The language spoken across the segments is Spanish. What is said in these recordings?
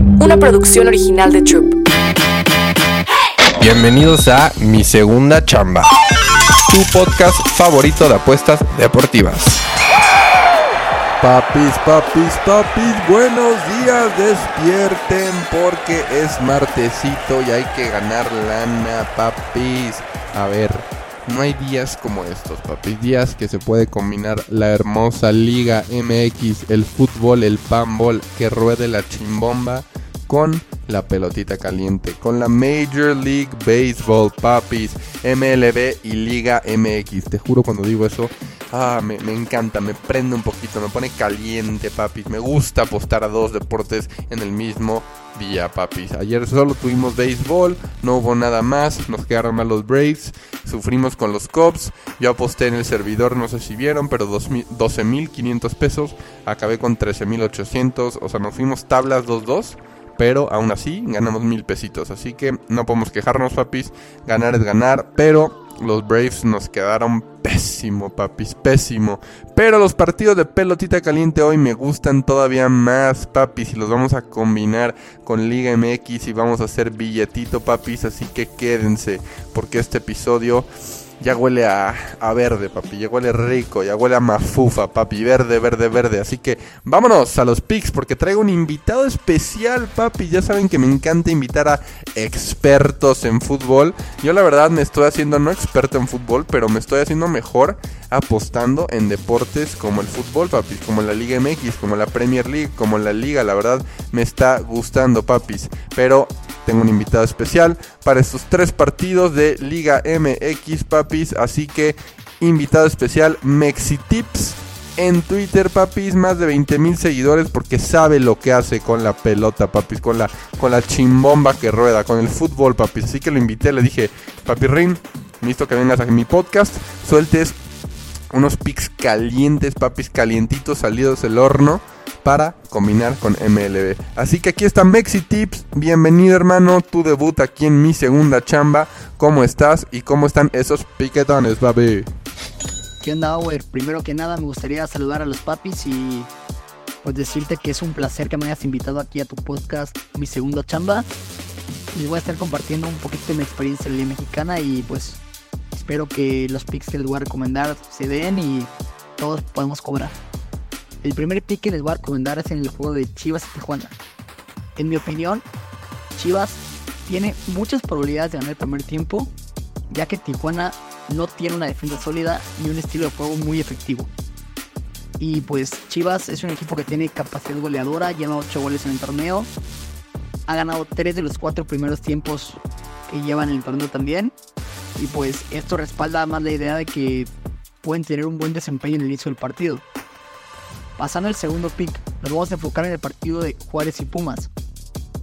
una producción original de Troop. Bienvenidos a Mi Segunda Chamba, tu podcast favorito de apuestas deportivas. Papis, papis, papis, buenos días, despierten porque es martesito y hay que ganar lana, papis. A ver, no hay días como estos, papis, días que se puede combinar la hermosa Liga MX, el fútbol, el panball, que ruede la chimbomba con la pelotita caliente, con la Major League Baseball, papis, MLB y Liga MX. Te juro cuando digo eso, Ah, me, encanta, me prende un poquito, me pone caliente, papis. Me gusta apostar a dos deportes en el mismo día, papis. Ayer solo tuvimos béisbol, no hubo nada más, nos quedaron mal los Braves, sufrimos con los Cubs. Yo aposté en el servidor, no sé si vieron, pero 12.500 pesos. Acabé con 13.800, o sea, nos fuimos tablas 2-2 pero aún así ganamos mil pesitos. Así que no podemos quejarnos, papis. Ganar es ganar, pero los Braves nos quedaron pésimo, papis, pésimo. Pero los partidos de pelotita caliente hoy me gustan todavía más, papis. Y los vamos a combinar con Liga MX y vamos a hacer billetito, papis. Así que quédense, porque este episodio ya huele a, verde, papi. Ya huele rico. Ya huele a mafufa, papi. Verde, verde, verde. Así que vámonos a los picks porque traigo un invitado especial, papi. Ya saben que me encanta invitar a expertos en fútbol. Yo la verdad me estoy haciendo no experto en fútbol, pero me estoy haciendo mejor apostando en deportes como el fútbol, papis. Como la Liga MX, como la Premier League, como la Liga. La verdad me está gustando, papis. Pero tengo un invitado especial para estos tres partidos de Liga MX, papis. Así que, invitado especial, Mexitips en Twitter, papis, más de 20 mil seguidores porque sabe lo que hace con la pelota, papis, con la, con la chimbomba que rueda, con el fútbol, papis. Así que lo invité, le dije, papi Rin, listo que vengas a mi podcast, sueltes unos pics calientes, papis, calientitos, salidos del horno para combinar con MLB. Así que aquí está Mexi Tips. Bienvenido, hermano. Tu debut aquí en mi segunda chamba. ¿Cómo estás y cómo están esos piquetones, baby? ¿Qué onda, Ower? Primero que nada, me gustaría saludar a los papis y pues decirte que es un placer que me hayas invitado aquí a tu podcast, mi segunda chamba. Les voy a estar compartiendo un poquito de mi experiencia en la mexicana y pues espero que los picks que les voy a recomendar se den y todos podemos cobrar. El primer pick que les voy a recomendar es en el juego de Chivas y Tijuana. En mi opinión, Chivas tiene muchas probabilidades de ganar el primer tiempo, ya que Tijuana no tiene una defensa sólida y un estilo de juego muy efectivo. Y pues Chivas es un equipo que tiene capacidad goleadora, lleva 8 goles en el torneo, ha ganado 3 de los 4 primeros tiempos que llevan en el torneo también. Y pues esto respalda más la idea de que pueden tener un buen desempeño en el inicio del partido. Pasando al segundo pick, nos vamos a enfocar en el partido de Juárez y Pumas.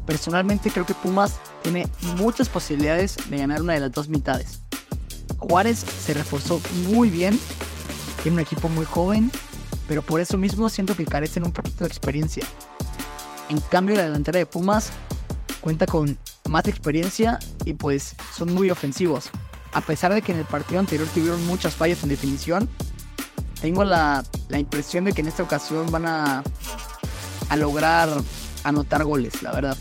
Personalmente creo que Pumas tiene muchas posibilidades de ganar una de las dos mitades. Juárez se reforzó muy bien, tiene un equipo muy joven, pero por eso mismo siento que carecen un poquito de experiencia. En cambio la delantera de Pumas cuenta con más experiencia y pues son muy ofensivos. A pesar de que en el partido anterior tuvieron muchas fallas en definición, tengo la, impresión de que en esta ocasión van a, a lograr anotar goles, la verdad.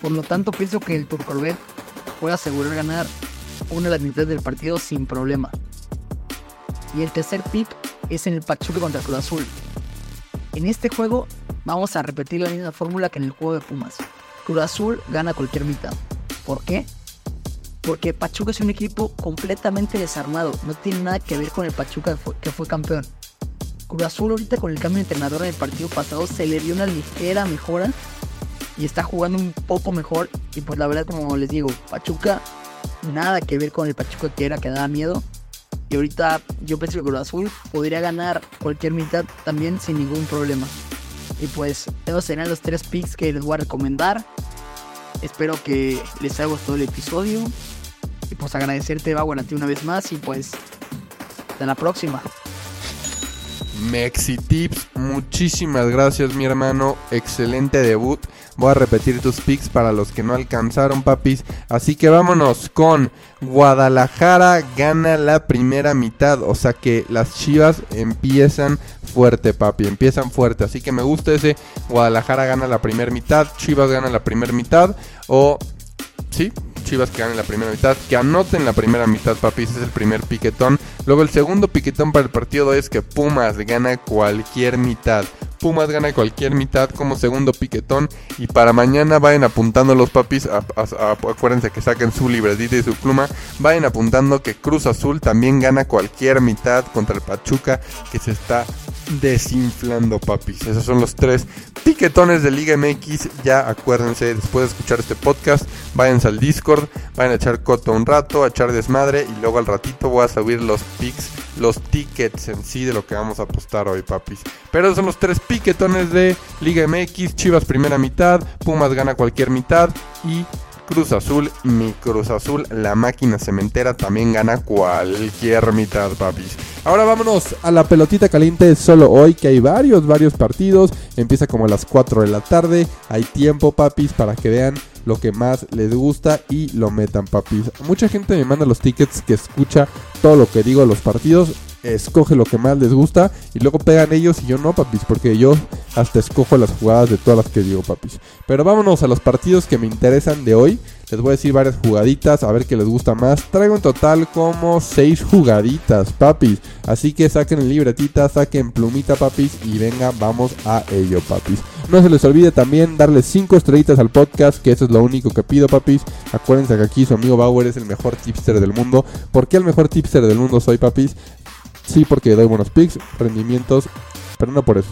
Por lo tanto, pienso que el Turcorvet puede asegurar ganar una de las mitades del partido sin problema. Y el tercer pick es en el Pachuca contra Cruz Azul. En este juego vamos a repetir la misma fórmula que en el juego de Pumas. Cruz Azul gana cualquier mitad. ¿Por qué? Porque Pachuca es un equipo completamente desarmado. No tiene nada que ver con el Pachuca que fue, campeón. Cruz Azul ahorita con el cambio de entrenador en el partido pasado se le dio una ligera mejora y está jugando un poco mejor. Y pues la verdad, como les digo, Pachuca nada que ver con el Pachuca que era, que daba miedo. Y ahorita yo pienso que Cruz Azul podría ganar cualquier mitad también sin ningún problema. Y pues esos serán los tres picks que les voy a recomendar. Espero que les haya gustado el episodio. Pues agradecerte, Bauer, a ti una vez más. Y pues, hasta la próxima. Mexi Tips, muchísimas gracias, mi hermano. Excelente debut. Voy a repetir tus picks para los que no alcanzaron, papis. Así que vámonos con Guadalajara gana la primera mitad. O sea que las chivas empiezan fuerte, papi. Empiezan fuerte. Así que me gusta ese. Guadalajara gana la primera mitad. Chivas gana la primera mitad. O. Sí, Chivas que ganen la primera mitad, que anoten la primera mitad, papi, ese es el primer piquetón. Luego el segundo piquetón para el partido es que Pumas gana cualquier mitad. Pumas gana cualquier mitad como segundo piquetón. Y para mañana vayan apuntando los papis. acuérdense que saquen su libretita y su pluma. Vayan apuntando que Cruz Azul también gana cualquier mitad contra el Pachuca que se está desinflando, papis. Esos son los tres piquetones de Liga MX. Ya acuérdense, después de escuchar este podcast, váyanse al Discord, vayan a echar coto un rato, a echar desmadre y luego al ratito voy a subir los pics, los tickets en sí de lo que vamos a apostar hoy, papis. Pero esos son los tres piquetones de Liga MX. Chivas primera mitad, Pumas gana cualquier mitad y Cruz Azul, mi Cruz Azul, la máquina cementera también gana cualquier mitad, papis. Ahora vámonos a la pelotita caliente solo hoy, que hay varios, varios partidos. Empieza como a las 4 de la tarde. Hay tiempo, papis, para que vean lo que más les gusta y lo metan, papis. Mucha gente me manda los tickets que escucha todo lo que digo de los partidos escoge lo que más les gusta y luego pegan ellos y yo no, papis, porque yo hasta escojo las jugadas de todas las que digo, papis. Pero vámonos a los partidos que me interesan de hoy. Les voy a decir varias jugaditas, a ver qué les gusta más. Traigo en total como 6 jugaditas, papis. Así que saquen libretita, saquen plumita, papis, y venga, vamos a ello, papis. No se les olvide también darle 5 estrellitas al podcast, que eso es lo único que pido, papis. Acuérdense que aquí su amigo Bauer es el mejor tipster del mundo. ¿Por qué el mejor tipster del mundo soy, papis? Sí, porque doy buenos picks, rendimientos, pero no por eso.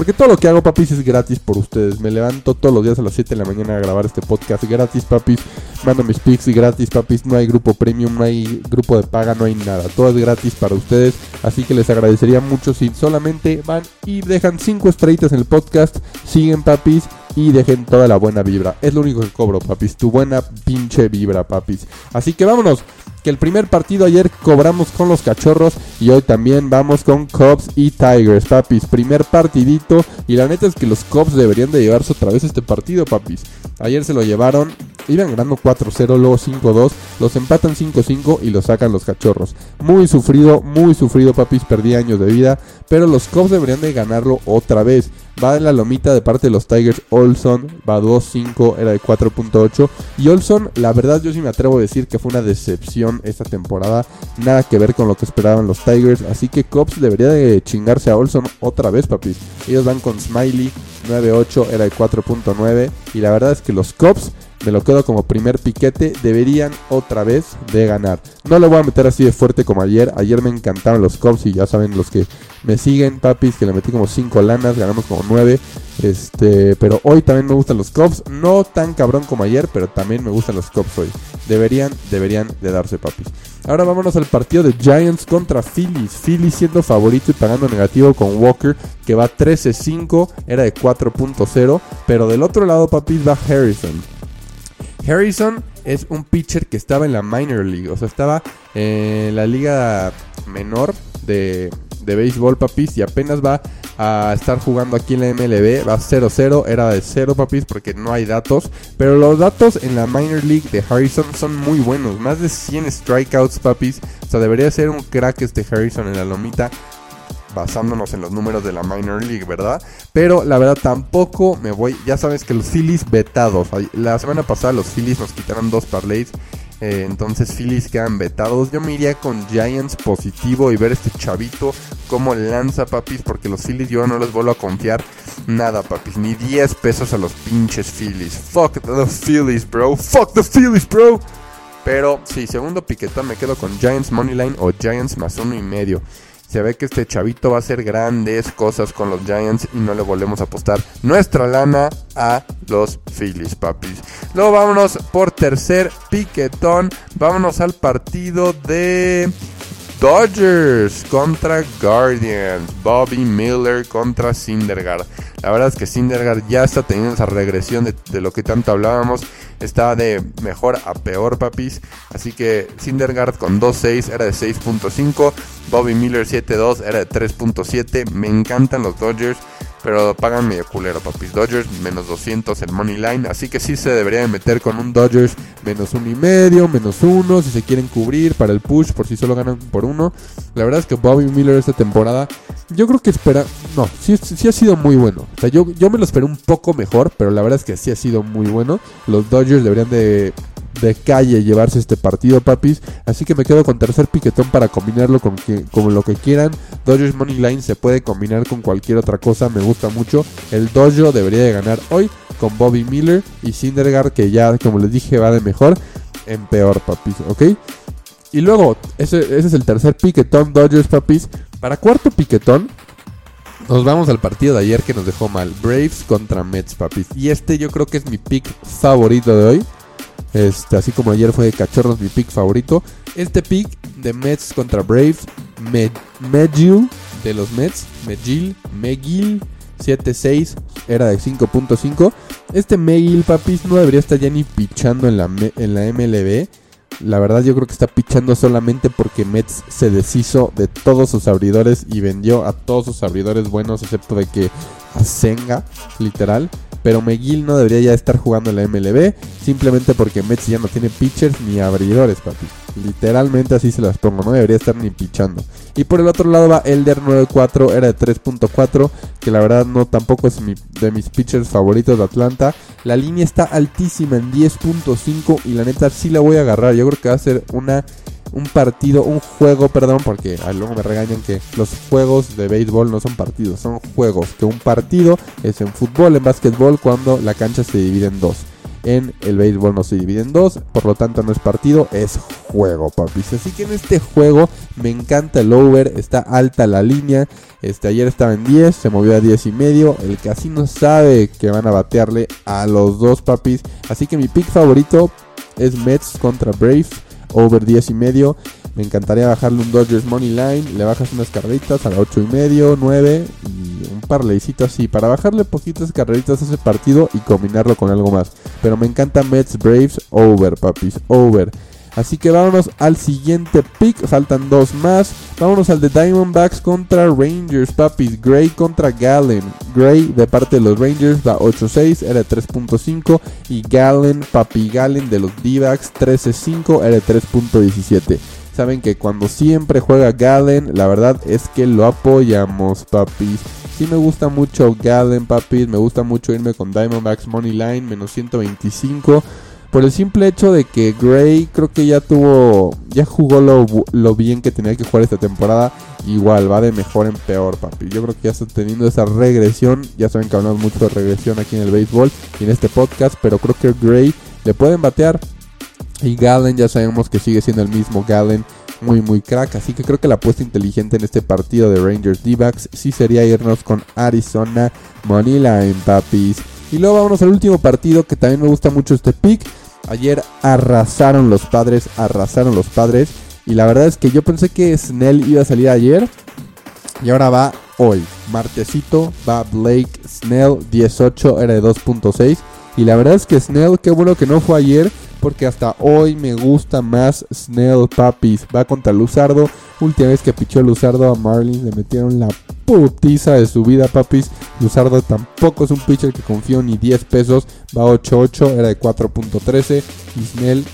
Porque todo lo que hago, papis, es gratis por ustedes. Me levanto todos los días a las 7 de la mañana a grabar este podcast gratis, papis. Mando mis picks gratis, papis. No hay grupo premium, no hay grupo de paga, no hay nada. Todo es gratis para ustedes. Así que les agradecería mucho si solamente van y dejan 5 estrellitas en el podcast. Siguen, papis. Y dejen toda la buena vibra. Es lo único que cobro, papis. Tu buena pinche vibra, papis. Así que vámonos que el primer partido ayer cobramos con los cachorros y hoy también vamos con Cubs y Tigers, papis. Primer partidito y la neta es que los Cubs deberían de llevarse otra vez este partido, papis. Ayer se lo llevaron, iban ganando 4-0, luego 5-2, los empatan 5-5 y los sacan los cachorros. Muy sufrido, muy sufrido, papis, perdí años de vida, pero los Cubs deberían de ganarlo otra vez. Va en la lomita de parte de los Tigers Olson, va 2-5, era de 4.8. Y Olson, la verdad yo sí me atrevo a decir que fue una decepción esta temporada. Nada que ver con lo que esperaban los Tigers. Así que Cops debería de chingarse a Olson otra vez, papis. Ellos van con Smiley, 9.8, era de 4.9. Y la verdad es que los Cops me lo quedo como primer piquete, deberían otra vez de ganar. No lo voy a meter así de fuerte como ayer. Ayer me encantaron los Cubs y ya saben los que me siguen, papis, que le metí como 5 lanas, ganamos como 9. Este, pero hoy también me gustan los Cubs, no tan cabrón como ayer, pero también me gustan los Cubs hoy. Deberían, deberían de darse, papis. Ahora vámonos al partido de Giants contra Phillies. Phillies siendo favorito y pagando negativo con Walker, que va 13-5, era de 4.0. Pero del otro lado, papis, va Harrison. Harrison es un pitcher que estaba en la minor league, o sea, estaba en la liga menor de, de béisbol, papis, y apenas va a estar jugando aquí en la MLB, va 0-0, era de 0, papis, porque no hay datos, pero los datos en la minor league de Harrison son muy buenos, más de 100 strikeouts, papis, o sea, debería ser un crack este Harrison en la lomita basándonos en los números de la minor league, ¿verdad? Pero la verdad tampoco me voy, ya sabes que los Phillies vetados, la semana pasada los Phillies nos quitaron dos parlays, eh, entonces Phillies quedan vetados, yo me iría con Giants positivo y ver este chavito cómo lanza papis, porque los Phillies yo no les vuelvo a confiar nada papis, ni 10 pesos a los pinches Phillies, fuck the Phillies bro, fuck the Phillies bro. Pero sí, segundo piquetón me quedo con Giants Moneyline o Giants más uno y medio. Se ve que este chavito va a hacer grandes cosas con los Giants y no le volvemos a apostar nuestra lana a los Phillies, papis. Luego vámonos por tercer piquetón. Vámonos al partido de Dodgers contra Guardians. Bobby Miller contra Syndergaard. La verdad es que Syndergaard ya está teniendo esa regresión de, de lo que tanto hablábamos está de mejor a peor, papis. Así que Syndergaard con 2.6 era de 6.5. Bobby Miller 7.2 era de 3.7. Me encantan los Dodgers. Pero pagan medio culero, papis. Dodgers menos 200 en Money Line. Así que sí se debería de meter con un Dodgers menos uno y medio, menos uno. Si se quieren cubrir para el push, por si solo ganan por uno. La verdad es que Bobby Miller esta temporada, yo creo que espera. No, sí, sí ha sido muy bueno. O sea, yo, yo me lo esperé un poco mejor, pero la verdad es que sí ha sido muy bueno. Los Dodgers deberían de de calle llevarse este partido, papis. Así que me quedo con tercer piquetón para combinarlo con, que, lo que quieran. Dodgers Money Line se puede combinar con cualquier otra cosa, me gusta mucho. El Dojo debería de ganar hoy con Bobby Miller y Syndergaard, que ya, como les dije, va de mejor en peor, papis, ¿ok? Y luego, ese, ese es el tercer piquetón, Dodgers, papis. Para cuarto piquetón, nos vamos al partido de ayer que nos dejó mal. Braves contra Mets, papis. Y este yo creo que es mi pick favorito de hoy. Este, así como ayer fue de Cachorros mi pick favorito. Este pick de Mets contra Braves, Megill de los Mets, Megill, Megill 7-6 era de 5.5. Este Megill, papis, no debería estar ya ni pichando en la, en la MLB. La verdad yo creo que está pichando solamente porque Mets se deshizo de todos sus abridores y vendió a todos sus abridores buenos, excepto de que a Senga, literal. Pero McGill no debería ya estar jugando en la MLB, simplemente porque Mets ya no tiene pitchers ni abridores, papi. Literalmente así se las pongo, no debería estar ni pichando. Y por el otro lado va Elder 94, era de 3.4, que la verdad no tampoco es de mis pitchers favoritos de Atlanta. La línea está altísima en 10.5 y la neta sí la voy a agarrar. Yo creo que va a ser una un partido, un juego, perdón, porque luego me regañan que los juegos de béisbol no son partidos, son juegos. Que un partido es en fútbol, en básquetbol, cuando la cancha se divide en dos. En el béisbol no se divide en dos, por lo tanto no es partido, es juego, papis. Así que en este juego me encanta el over, está alta la línea. Este ayer estaba en 10, se movió a 10 y medio. El casino sabe que van a batearle a los dos papis. Así que mi pick favorito es Mets contra Braves over 10 y medio. Me encantaría bajarle un Dodgers Money Line. Le bajas unas carreritas a la 8 y medio, 9 y un parleycito así. Para bajarle poquitas carreritas a ese partido y combinarlo con algo más. Pero me encanta Mets Braves over, papis. Over. Así que vámonos al siguiente pick. Faltan dos más. Vámonos al de Diamondbacks contra Rangers, papis. Gray contra Gallen. Gray de parte de los Rangers va 8-6, era 3.5. Y Gallen, papi Gallen de los D-Backs 13-5, era 3.17. Saben que cuando siempre juega Gallen, la verdad es que lo apoyamos, papis. Sí me gusta mucho Gallen, papis. Me gusta mucho irme con Diamondbacks Money Line, menos 125. Por el simple hecho de que Gray creo que ya tuvo, ya jugó lo, bien que tenía que jugar esta temporada. Igual, va de mejor en peor, papi. Yo creo que ya está teniendo esa regresión. Ya saben que hablamos mucho de regresión aquí en el béisbol y en este podcast. Pero creo que Gray le pueden batear. Y Gallen ya sabemos que sigue siendo el mismo Gallen. Muy, muy crack. Así que creo que la apuesta inteligente en este partido de Rangers D-Backs sí sería irnos con Arizona Moneyline, papis. Y luego vamos al último partido que también me gusta mucho este pick. Ayer arrasaron los padres, arrasaron los padres. Y la verdad es que yo pensé que Snell iba a salir ayer. Y ahora va hoy. Martesito va Blake Snell 18, era de 2.6. Y la verdad es que Snell, qué bueno que no fue ayer. Porque hasta hoy me gusta más Snell Puppies. Va contra Luzardo. Última vez que pichó Luzardo a Marlins le metieron la putiza de su vida, papis. Luzardo tampoco es un pitcher que confió ni 10 pesos. Va 8-8, era de 4.13. Y Snell,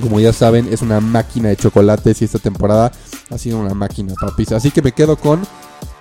como ya saben, es una máquina de chocolates y esta temporada ha sido una máquina, papis. Así que me quedo con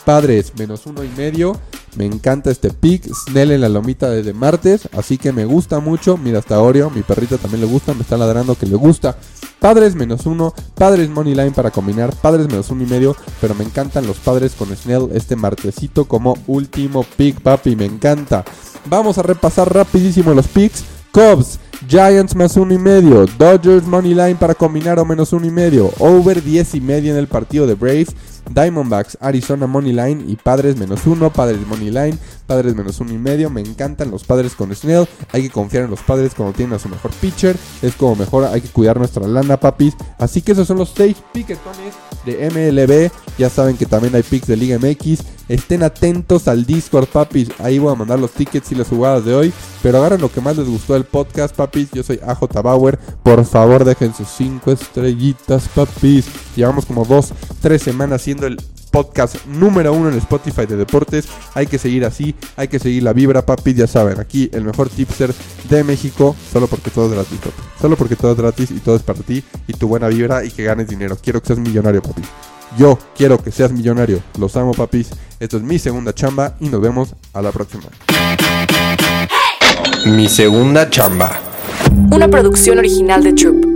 Padres menos uno y medio. Me encanta este pick. Snell en la lomita desde martes. Así que me gusta mucho. Mira, hasta Oreo. Mi perrita también le gusta. Me está ladrando que le gusta. Padres menos uno. Padres money line para combinar. Padres menos uno y medio. Pero me encantan los padres con Snell este martesito como último pick, papi. Me encanta. Vamos a repasar rapidísimo los picks. Cubs, Giants más uno y medio, Dodgers money line para combinar o menos uno y medio, over 10 y medio en el partido de Braves, Diamondbacks, Arizona Money Line y Padres menos uno, Padres Money Line, Padres menos uno y medio. Me encantan los Padres con Snell. Hay que confiar en los Padres cuando tienen a su mejor pitcher. Es como mejor, hay que cuidar nuestra lana, papis. Así que esos son los seis piquetones de MLB. Ya saben que también hay picks de Liga MX. Estén atentos al Discord, papis. Ahí voy a mandar los tickets y las jugadas de hoy. Pero agarren lo que más les gustó del podcast, papis. Yo soy AJ Bauer. Por favor, dejen sus cinco estrellitas, papis. Llevamos como dos, tres semanas siendo el podcast número uno en Spotify de deportes. Hay que seguir así, hay que seguir la vibra, papi. Ya saben, aquí el mejor tipster de México, solo porque todo es gratis, papi. Solo porque todo es gratis y todo es para ti y tu buena vibra y que ganes dinero. Quiero que seas millonario, papi. Yo quiero que seas millonario. Los amo, papis. Esto es mi segunda chamba y nos vemos a la próxima. Mi segunda chamba. Una producción original de Troop.